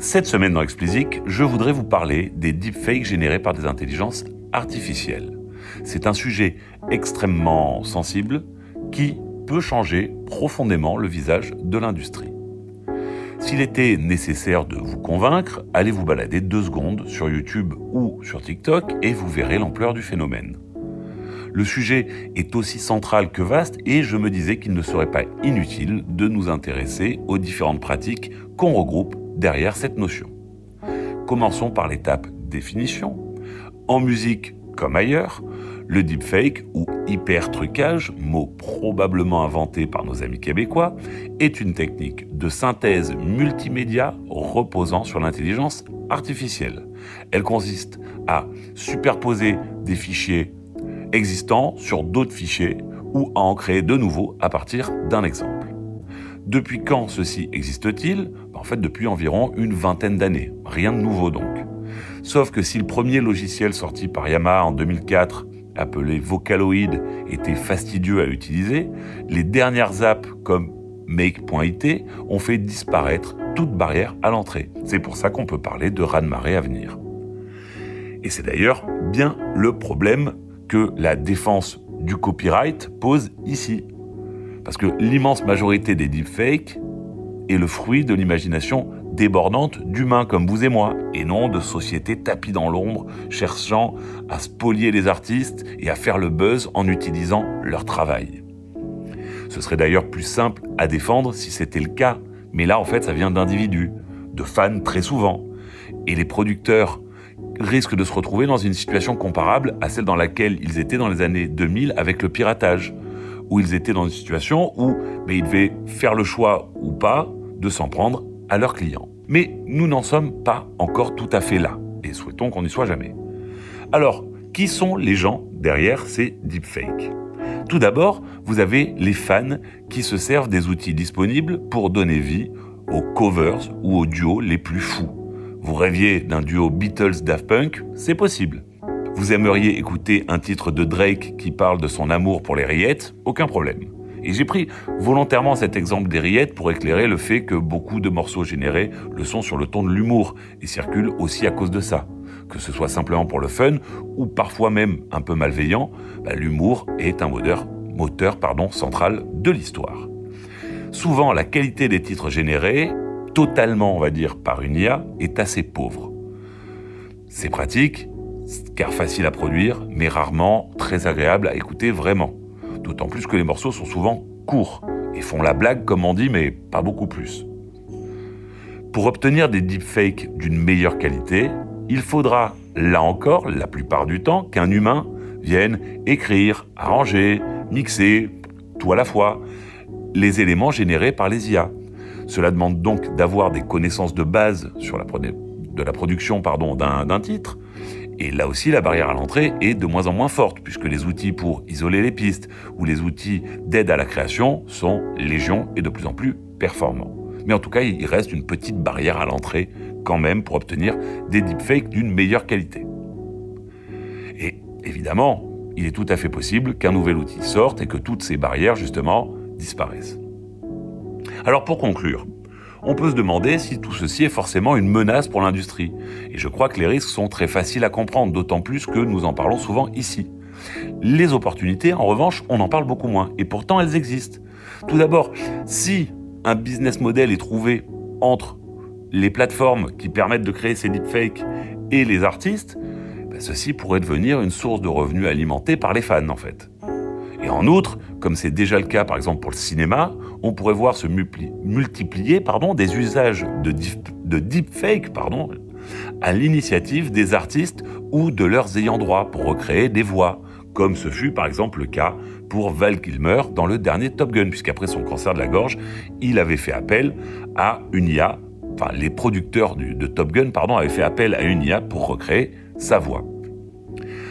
Cette semaine dans Explicit, je voudrais vous parler des deepfakes générés par des intelligences artificielles. C'est un sujet extrêmement sensible qui peut changer profondément le visage de l'industrie. S'il était nécessaire de vous convaincre, allez vous balader deux secondes sur YouTube ou sur TikTok et vous verrez l'ampleur du phénomène. Le sujet est aussi central que vaste et je me disais qu'il ne serait pas inutile de nous intéresser aux différentes pratiques qu'on regroupe derrière cette notion. Commençons par l'étape définition. En musique comme ailleurs, le deepfake ou hyper-trucage, mot probablement inventé par nos amis québécois, est une technique de synthèse multimédia reposant sur l'intelligence artificielle. Elle consiste à superposer des fichiers existants sur d'autres fichiers ou à en créer de nouveaux à partir d'un exemple. Depuis quand ceci existe-t-il? En fait, depuis environ une vingtaine d'années. Rien de nouveau donc. Sauf que si le premier logiciel sorti par Yamaha en 2004, appelé Vocaloid, était fastidieux à utiliser, les dernières apps comme Make.it ont fait disparaître toute barrière à l'entrée. C'est pour ça qu'on peut parler de raz-de-marée à venir. Et c'est d'ailleurs bien le problème que la défense du copyright pose ici. Parce que l'immense majorité des deepfakes est le fruit de l'imagination débordante d'humains comme vous et moi, et non de sociétés tapis dans l'ombre, cherchant à spolier les artistes et à faire le buzz en utilisant leur travail. Ce serait d'ailleurs plus simple à défendre si c'était le cas, mais là en fait ça vient d'individus, de fans très souvent, et les producteurs risquent de se retrouver dans une situation comparable à celle dans laquelle ils étaient dans les années 2000 avec le piratage, où ils étaient dans une situation où ben, ils devaient faire le choix ou pas de s'en prendre à leurs clients. Mais nous n'en sommes pas encore tout à fait là, et souhaitons qu'on n'y soit jamais. Alors, qui sont les gens derrière ces deepfakes? Tout d'abord, vous avez les fans qui se servent des outils disponibles pour donner vie aux covers ou aux duos les plus fous. Vous rêviez d'un duo Beatles-Daft Punk? C'est possible. Vous aimeriez écouter un titre de Drake qui parle de son amour pour les rillettes? Aucun problème. Et j'ai pris volontairement cet exemple des rillettes pour éclairer le fait que beaucoup de morceaux générés le sont sur le ton de l'humour et circulent aussi à cause de ça. Que ce soit simplement pour le fun ou parfois même un peu malveillant, bah, l'humour est un moteur, central de l'histoire. Souvent, la qualité des titres générés totalement, on va dire, par une IA est assez pauvre. C'est pratique, car facile à produire, mais rarement très agréable à écouter vraiment. D'autant plus que les morceaux sont souvent courts et font la blague, comme on dit, mais pas beaucoup plus. Pour obtenir des deepfakes d'une meilleure qualité, il faudra, là encore, la plupart du temps, qu'un humain vienne écrire, arranger, mixer, tout à la fois, les éléments générés par les IA. Cela demande donc d'avoir des connaissances de base de la production d'un titre. Et là aussi, la barrière à l'entrée est de moins en moins forte, puisque les outils pour isoler les pistes ou les outils d'aide à la création sont légion et de plus en plus performants. Mais en tout cas, il reste une petite barrière à l'entrée quand même pour obtenir des deepfakes d'une meilleure qualité. Et évidemment, il est tout à fait possible qu'un nouvel outil sorte et que toutes ces barrières, justement, disparaissent. Alors pour conclure, on peut se demander si tout ceci est forcément une menace pour l'industrie. Et je crois que les risques sont très faciles à comprendre, d'autant plus que nous en parlons souvent ici. Les opportunités, en revanche, on en parle beaucoup moins. Et pourtant, elles existent. Tout d'abord, si un business model est trouvé entre les plateformes qui permettent de créer ces deepfakes et les artistes, ben, ceci pourrait devenir une source de revenus alimentée par les fans, en fait. Et en outre, comme c'est déjà le cas par exemple pour le cinéma, on pourrait voir se multiplier des usages de, de deepfake à l'initiative des artistes ou de leurs ayants droit pour recréer des voix, comme ce fut par exemple le cas pour Val Kilmer dans le dernier Top Gun, puisqu'après son cancer de la gorge, il avait fait appel à une IA, enfin les producteurs de Top Gun avaient fait appel à une IA pour recréer sa voix.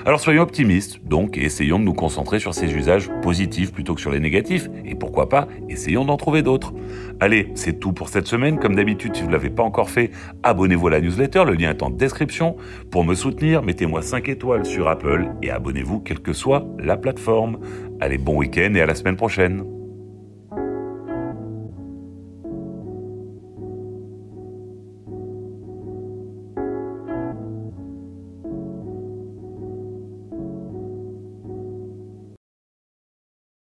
Alors soyons optimistes, donc, et essayons de nous concentrer sur ces usages positifs plutôt que sur les négatifs, et pourquoi pas, essayons d'en trouver d'autres. Allez, c'est tout pour cette semaine. Comme d'habitude, si vous ne l'avez pas encore fait, abonnez-vous à la newsletter, le lien est en description. Pour me soutenir, mettez-moi 5 étoiles sur Apple et abonnez-vous quelle que soit la plateforme. Allez, bon week-end et à la semaine prochaine.